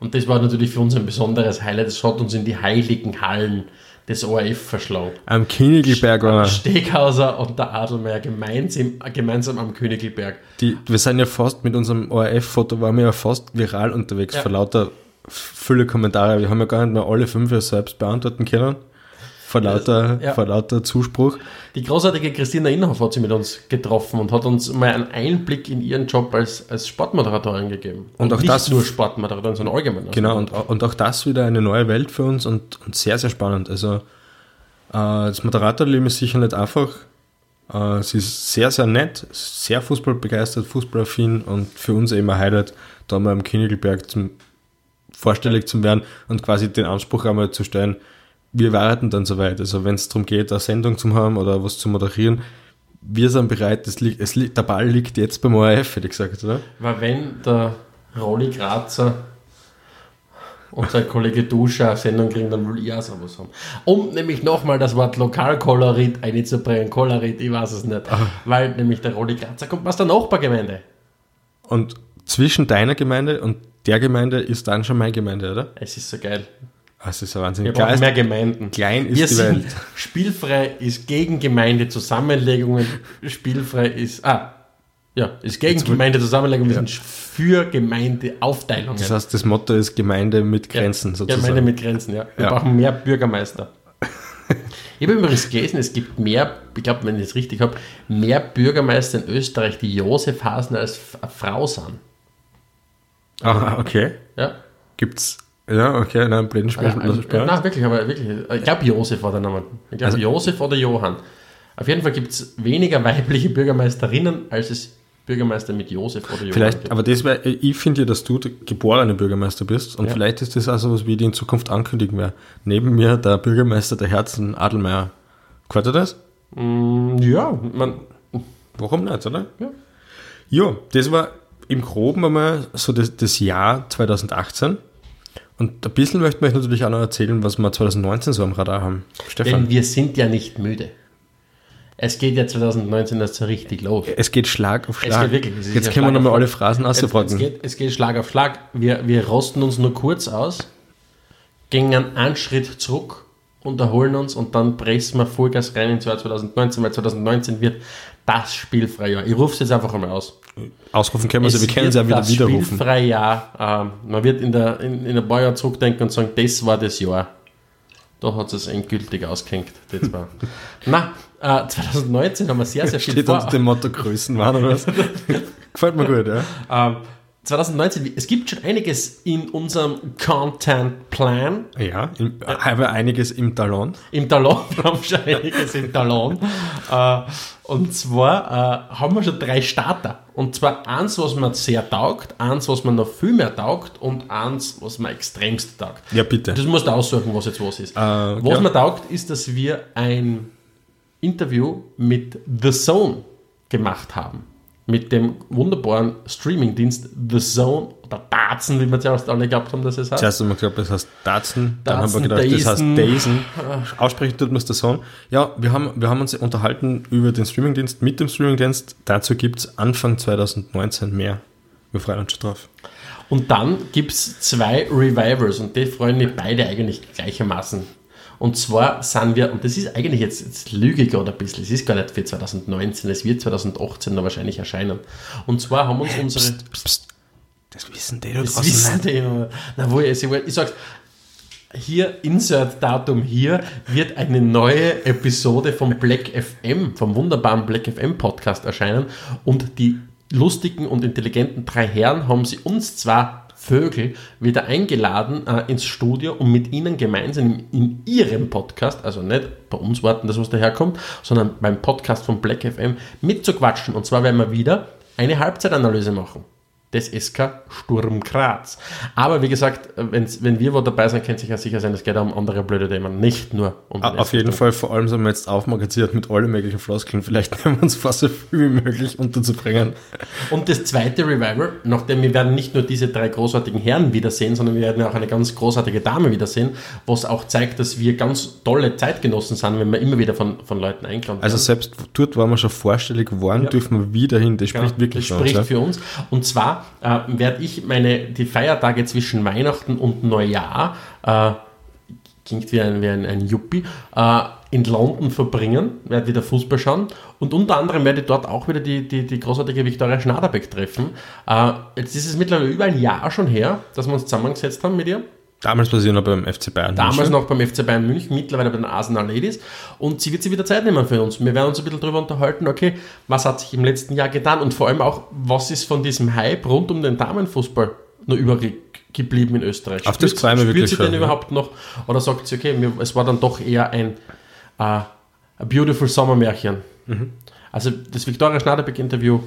Und das war natürlich für uns ein besonderes Highlight. Das hat uns in die heiligen Hallen des ORF verschlagen. Am Königelberg war Steghauser und der Adelmeier gemeinsam, gemeinsam am Königelberg. Die, wir sind ja fast mit unserem ORF-Foto, waren wir ja fast viral unterwegs, ja. vor lauter viele Kommentare. Wir haben ja gar nicht mehr alle fünf selbst beantworten können vor lauter, ja. vor lauter Zuspruch. Die großartige Christina Inhoff hat sie mit uns getroffen und hat uns mal einen Einblick in ihren Job als, als Sportmoderatorin gegeben. Und, und auch nicht das nur Sportmoderatorin, sondern allgemein. Genau, und, und auch das wieder eine neue Welt für uns und, und sehr, sehr spannend. Also äh, das Moderatorleben ist sicher nicht einfach. Äh, sie ist sehr, sehr nett, sehr fußballbegeistert, fußballaffin und für uns eben ein Highlight, da mal am Königelberg zum vorstellig zu werden und quasi den Anspruch einmal zu stellen, wir warten dann soweit. Also wenn es darum geht, eine Sendung zu haben oder was zu moderieren, wir sind bereit, es liegt, es liegt, der Ball liegt jetzt beim ORF, hätte ich gesagt, oder? Weil wenn der Rolli Grazer und sein Kollege Duscher eine Sendung kriegen, dann will ich auch sowas haben. Um nämlich nochmal das Wort Lokalkolorit einzubringen, Kolorit, ich weiß es nicht, Ach. weil nämlich der Rolli Grazer kommt aus der Nachbargemeinde. Und zwischen deiner Gemeinde und der Gemeinde ist dann schon meine Gemeinde, oder? Es ist so geil. Das ist ja Wahnsinn. Wir brauchen mehr Gemeinden. Klein ist Wir die Welt. Spielfrei ist gegen Gemeindezusammenlegungen. Spielfrei ist, ah, ja, ist gegen Jetzt Gemeindezusammenlegungen. Wir ja. sind für Gemeindeaufteilungen. Das heißt, das Motto ist Gemeinde mit Grenzen ja, sozusagen. Gemeinde mit Grenzen, ja. Wir ja. brauchen mehr Bürgermeister. ich habe übrigens gelesen, es gibt mehr, ich glaube, wenn ich es richtig habe, mehr Bürgermeister in Österreich, die Josef Hasen als Frau sind. Ah, okay. Ja. Gibt es ja, okay, nein, Blindenspiel. Ja, also, nein, wirklich, aber wirklich. Ich glaube, Josef war der Name. Ich glaube, also, Josef oder Johann. Auf jeden Fall gibt es weniger weibliche Bürgermeisterinnen, als es Bürgermeister mit Josef oder Johann Vielleicht, gibt. aber das wär, ich finde ja, dass du geborene Bürgermeister bist und ja. vielleicht ist das auch so was, wie die in Zukunft ankündigen werden. Neben mir der Bürgermeister der Herzen, Adelmeier. Gehört er das? Mm, ja, man. Warum nicht, oder? Ja. Ja, das war im Groben einmal so das, das Jahr 2018. Und ein bisschen möchten wir euch natürlich auch noch erzählen, was wir 2019 so am Radar haben. Stefan. Denn wir sind ja nicht müde. Es geht ja 2019 erst so richtig los. Es geht Schlag auf Schlag. Wirklich, Jetzt ja können wir nochmal alle Phrasen auspacken. Es, es, geht, es geht Schlag auf Schlag. Wir, wir rosten uns nur kurz aus, gehen einen Schritt zurück, unterholen uns und dann pressen wir Vollgas rein ins Jahr 2019, weil 2019 wird das Spielfreie Ich rufe es jetzt einfach einmal aus. Ausrufen können wir sie, wir können sie ja wieder widerrufen. Das spielfreie Jahr. Ähm, man wird in, der, in, in ein paar Jahren zurückdenken und sagen, das war das Jahr. Da hat es endgültig ausgehängt. Das war. Na, äh, 2019 haben wir sehr, sehr viel Steht vor. unter dem Motto Größenwahn oder was? Gefällt mir gut, ja. Ähm, 2019, es gibt schon einiges in unserem Content-Plan. Ja, im, haben wir einiges im Talon. Im Talon, wir haben schon einiges im Talon. Äh, und zwar äh, haben wir schon drei Starter. Und zwar eins, was mir sehr taugt, eins, was mir noch viel mehr taugt und eins, was mir extremst taugt. Ja, bitte. Das musst du aussuchen, was jetzt was ist. Äh, was ja. mir taugt, ist, dass wir ein Interview mit The Zone gemacht haben mit dem wunderbaren Streamingdienst The Zone oder Datsen, wie wir zuerst alle gehabt haben, dass es heißt. Zuerst haben wir geglaubt, es heißt Datsen, dann haben wir gedacht, Dazen. das heißt Dazen. Aussprechen tut man es The Zone. Ja, wir haben, wir haben uns unterhalten über den Streamingdienst mit dem Streamingdienst. Dazu gibt es Anfang 2019 mehr. Wir freuen uns schon drauf. Und dann gibt es zwei Revivals und die freuen mich beide eigentlich gleichermaßen und zwar sind wir, und das ist eigentlich jetzt, jetzt lüge ich gerade ein bisschen, es ist gar nicht für 2019, es wird 2018 noch wahrscheinlich erscheinen. Und zwar haben uns unsere. Psst, psst, das wissen die da das wissen die, Na, wo ich, ich sag's, hier, Insert-Datum hier, wird eine neue Episode vom Black FM, vom wunderbaren Black FM Podcast erscheinen. Und die lustigen und intelligenten drei Herren haben sie uns zwar Vögel wieder eingeladen äh, ins Studio, um mit ihnen gemeinsam in, in, ihrem Podcast, also nicht bei uns warten, dass was daherkommt, sondern beim Podcast von Black FM mitzuquatschen. Und zwar werden wir wieder eine Halbzeitanalyse machen des SK Sturm Graz. Aber wie gesagt, wenn wir wo dabei sind, kennt sich ja sicher sein, es geht auch um andere blöde Themen, nicht nur um den Auf jeden Fall, vor allem sind wir jetzt aufmagaziert mit allen möglichen Floskeln. Vielleicht nehmen wir uns fast so viel wie möglich unterzubringen. Und das zweite Revival, nachdem wir werden nicht nur diese drei großartigen Herren wiedersehen, sondern wir werden auch eine ganz großartige Dame wiedersehen, was auch zeigt, dass wir ganz tolle Zeitgenossen sind, wenn wir immer wieder von, von Leuten einkaufen. Also selbst dort, wo wir schon vorstellig waren, ja. dürfen wir wieder hin. Das spricht ja, wirklich das spricht für uns. Und zwar äh, werde ich meine, die Feiertage zwischen Weihnachten und Neujahr, äh, klingt wie ein, wie ein, ein Yuppie, äh, in London verbringen, werde wieder Fußball schauen und unter anderem werde ich dort auch wieder die, die, die großartige Viktoria Schnaderbeck treffen. Äh, jetzt ist es mittlerweile über ein Jahr schon her, dass wir uns zusammengesetzt haben mit ihr. Damals war sie noch beim FC Bayern Damals München. noch beim FC Bayern München, mittlerweile bei den Arsenal Ladies. Und sie wird sich wieder Zeit nehmen für uns. Wir werden uns ein bisschen darüber unterhalten, okay, was hat sich im letzten Jahr getan und vor allem auch, was ist von diesem Hype rund um den Damenfußball noch übrig geblieben in Österreich? Auf spürt, das Kleine wirklich sie den überhaupt noch? Oder sagt sie, okay, es war dann doch eher ein uh, Beautiful Sommermärchen? Mhm. Also das Victoria Schnaderbeck-Interview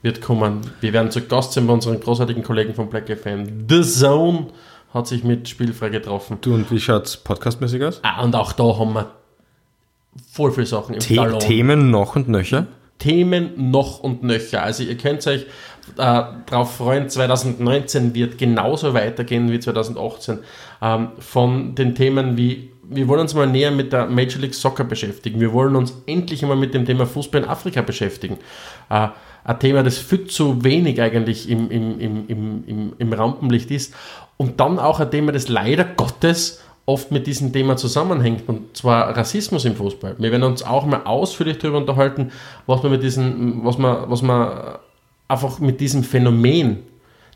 wird kommen. Wir werden zu Gast sein bei unseren großartigen Kollegen von Black FM. The Zone hat sich mit Spielfrei getroffen. Du und wie schaut es podcastmäßig aus? Ah, und auch da haben wir voll viele Sachen im The Themen noch und nöcher? Themen noch und nöcher. Also ihr könnt euch äh, darauf freuen, 2019 wird genauso weitergehen wie 2018. Ähm, von den Themen wie, wir wollen uns mal näher mit der Major League Soccer beschäftigen. Wir wollen uns endlich einmal mit dem Thema Fußball in Afrika beschäftigen. Äh, ein Thema, das viel zu wenig eigentlich im, im, im, im, im Rampenlicht ist. Und dann auch ein Thema, das leider Gottes oft mit diesem Thema zusammenhängt, und zwar Rassismus im Fußball. Wir werden uns auch mal ausführlich darüber unterhalten, was man mit diesem, was man, was man einfach mit diesem Phänomen,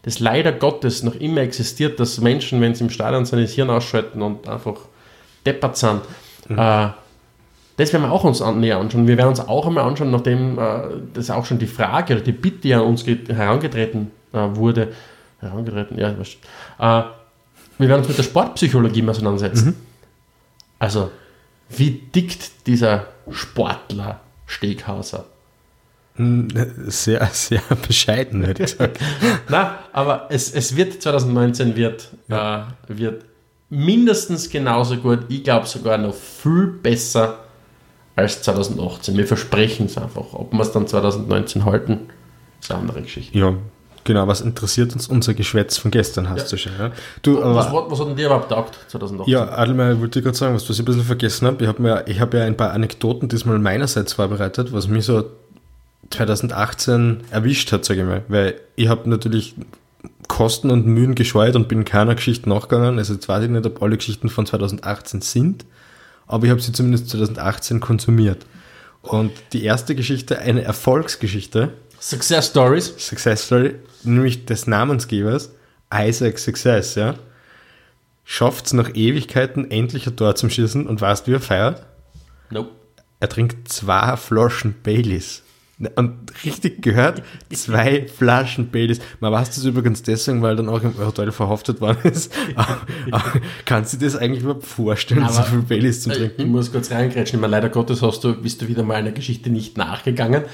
das leider Gottes noch immer existiert, dass Menschen, wenn sie im Stadion sind, das Hirn ausschalten und einfach deppert sind. Mhm. Äh, das werden wir auch uns näher anschauen. Wir werden uns auch einmal anschauen, nachdem äh, das auch schon die Frage oder die Bitte an uns herangetreten äh, wurde, herangetreten, ja, äh, wir werden uns mit der Sportpsychologie mal auseinandersetzen. Mhm. Also, wie dickt dieser Sportler Steghauser? Hm, sehr, sehr bescheiden, hätte ich gesagt. Na, aber es, es wird 2019 wird, ja. äh, wird mindestens genauso gut, ich glaube sogar noch viel besser als 2018. Wir versprechen es einfach. Ob wir es dann 2019 halten, ist eine andere Geschichte. Ja, Genau, was interessiert uns unser Geschwätz von gestern, hast ja. du schon. Ja? Du, was, aber, was hat denn dir überhaupt taugt 2018? Ja, Adelmeier, wollte ich gerade sagen, was, was ich ein bisschen vergessen habe. Ich habe habe ja ein paar Anekdoten diesmal meinerseits vorbereitet, was mich so 2018 erwischt hat, sage ich mal. Weil ich habe natürlich Kosten und Mühen gescheut und bin keiner Geschichte nachgegangen. Also jetzt weiß ich nicht, ob alle Geschichten von 2018 sind, aber ich habe sie zumindest 2018 konsumiert. Und die erste Geschichte, eine Erfolgsgeschichte, Success Stories. Success Story, nämlich des Namensgebers, Isaac Success, ja. Schafft es nach Ewigkeiten endlich ein Tor zum Schießen und weißt, wie er feiert? Nope. Er trinkt zwei Flaschen Baileys. Und richtig gehört, zwei Flaschen Baileys. Man weiß das übrigens deswegen, weil dann auch im Hotel verhaftet worden ist. kannst du dir das eigentlich überhaupt vorstellen, Aber so viel Baileys zu trinken? Ich muss kurz reingrätschen. Leider Gottes hast du, bist du wieder mal einer Geschichte nicht nachgegangen.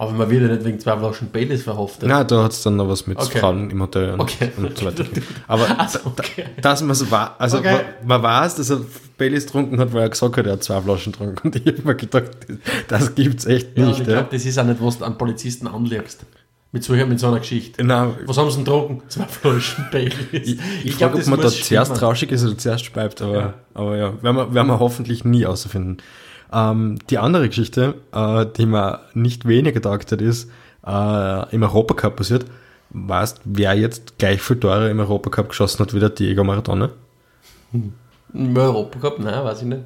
Aber man wird ja nicht wegen zwei Flaschen Baileys verhofft. Nein, da hat es dann noch was mit okay. Frauen im Hotel und, okay. und so weiter. Aber also, okay. dass man war, also okay. man, man, weiß, dass er Baileys getrunken hat, weil er gesagt hat, er hat zwei Flaschen getrunken. Und ich habe mir gedacht, das gibt es echt ja, nicht. ich glaube, das ist auch nicht, was du an Polizisten anlegst. Mit so, mit so einer Geschichte. Nein. Was haben sie denn getrunken? Zwei Flaschen Baileys. Ich, ich, frage, ob man da zuerst rauschig ist oder zuerst speibt, aber ja, aber ja werden, wir, werden wir hoffentlich nie außerfinden. Ähm, die andere Geschichte, äh, die mir nicht weniger taugt hat, ist, äh, im Europacup passiert. Weißt wer jetzt gleich viel Tore im Europacup geschossen hat wie der Diego Maradona? Im Europacup? Nein, weiß ich nicht.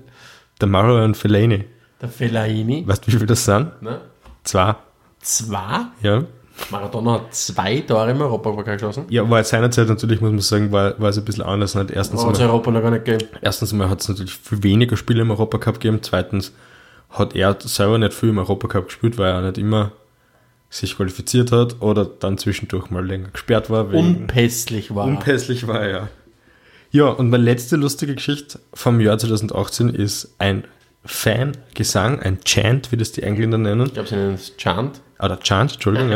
Der Mario Fellaini. Der Fellaini? Weißt du, wie viel das sind? Nein. Zwei. Zwei? Ja. Maradona hat zwei Tore im Europapokal geschossen. Ja, war seinerzeit natürlich, muss man sagen, war, war es ein bisschen anders. Nicht? Erstens hat es Europa noch gar nicht gegeben. Erstens mal hat es natürlich viel weniger Spiele im Europacup gegeben. Zweitens hat er selber nicht viel im Europacup gespielt, weil er nicht immer sich qualifiziert hat oder dann zwischendurch mal länger gesperrt war. unpässlich war. Unpässlich war, ja. Ja, und meine letzte lustige Geschichte vom Jahr 2018 ist ein Fangesang, ein Chant, wie das die Engländer nennen. Ich glaube, sie nennen es Chant. Oder Chant, Entschuldigung,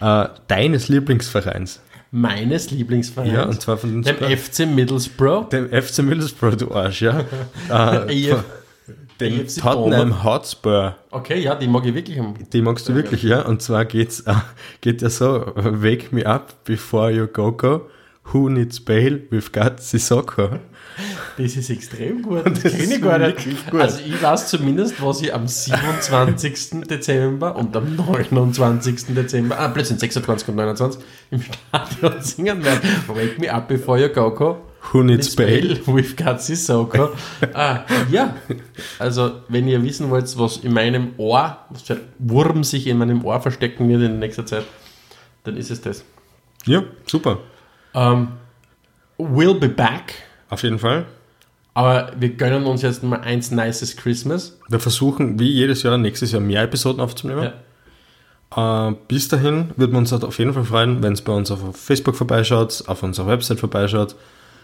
ja. äh, deines Lieblingsvereins. Meines Lieblingsvereins. Ja, und zwar von dem FC Middlesbrough. Dem FC Middlesbrough, du Arsch, ja. äh, den Tottenham Hotspur. Okay, ja, die mag ich wirklich. Die magst du wirklich, ja. Und zwar geht's, äh, geht ja so, wake me up before you go go. Who needs bail? We've got Sissoko. Das ist extrem gut. Das, das kenne ich gar nicht. Gut. Also ich weiß zumindest, was ich am 27. Dezember und am 29. Dezember, ah, plötzlich 26 und 29 im Stadion singen werde. Wake me up before you go go. Who needs bail? We've got Sissoko. ah, ja, also wenn ihr wissen wollt, was in meinem Ohr, was für ein Wurm sich in meinem Ohr verstecken wird in nächster Zeit, dann ist es das. Ja, super. Um, we'll be back. Auf jeden Fall. Aber wir gönnen uns jetzt mal eins nices Christmas. Wir versuchen, wie jedes Jahr, nächstes Jahr mehr Episoden aufzunehmen. Ja. Äh, bis dahin würden wir uns halt auf jeden Fall freuen, wenn es bei uns auf Facebook vorbeischaut, auf unserer Website vorbeischaut.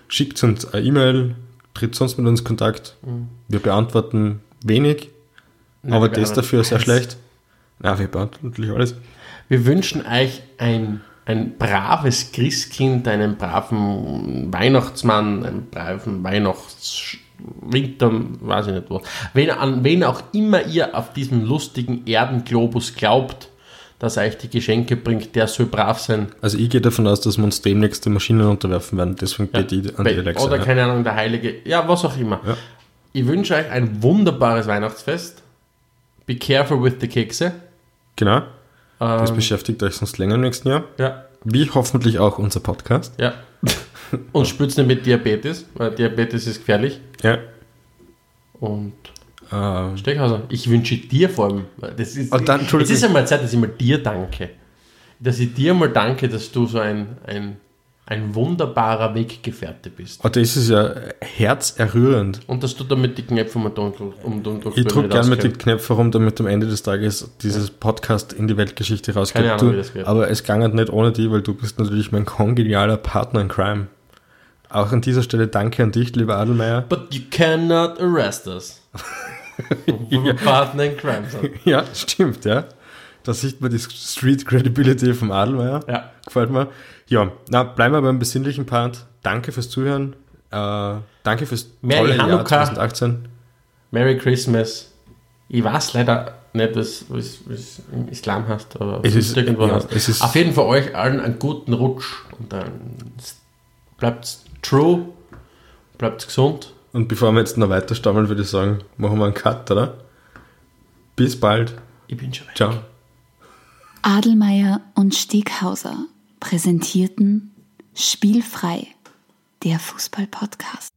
Schickt uns eine E-Mail, tritt sonst mit uns in Kontakt. Mhm. Wir beantworten wenig, Nein, aber das dafür sehr schlecht. Na, wir beantworten natürlich alles. Wir wünschen euch ein ein braves Christkind, einen braven Weihnachtsmann, einen braven Weihnachtswinter, weiß ich nicht was. Wen, an wen auch immer ihr auf diesem lustigen Erdenglobus glaubt, dass er euch die Geschenke bringt, der soll brav sein. Also ich gehe davon aus, dass wir uns demnächst den Maschinen unterwerfen werden, deswegen ja, geht die an die Alexa. Oder keine Ahnung, der Heilige, ja, was auch immer. Ja. Ich wünsche euch ein wunderbares Weihnachtsfest. Be careful with the Kekse. Genau. Das ähm, beschäftigt euch sonst länger im nächsten Jahr. Ja. Wie hoffentlich auch unser Podcast. Ja. Und spürt nicht mit Diabetes, weil Diabetes ist gefährlich. Ja. Und ähm. Steckhauser, ich wünsche dir vor allem, das ist, Und dann, es ist einmal Zeit, dass ich mal dir danke. Dass ich dir mal danke, dass du so ein, ein ein wunderbarer Weggefährte bist. Oh, das ist ja herzerrührend. Und dass du damit die Knöpfe um dunkel um dunkel Ich drücke gerne mit den Knöpfen rum, damit am Ende des Tages dieses ja. Podcast in die Weltgeschichte rausgeht. Keine Ahnung, du, wie das geht. Aber es ging halt nicht ohne die, weil du bist natürlich mein kongenialer Partner in Crime. Auch an dieser Stelle danke an dich, lieber Adelmeier. But you cannot arrest us. ja. Partner in Crime sind. Ja, stimmt, ja. Da sieht man die Street Credibility vom Adelmeier. Ja. Gefällt mir. Ja, na, bleiben wir beim besinnlichen Part. Danke fürs Zuhören. Äh, danke fürs Merry tolle Hanukkah. Jahr 2018. Merry Christmas. Ich weiß leider nicht, was, was, was im Islam hast oder es ist, irgendwo ja, hast. Es Auf jeden Fall euch allen einen guten Rutsch und dann bleibt true, bleibt gesund. Und bevor wir jetzt noch weiter stammeln, würde ich sagen, machen wir einen Cut, oder? Bis bald. Ich bin schon weg. Ciao. Adelmeier und Steghauser präsentierten Spielfrei, der Fußball-Podcast.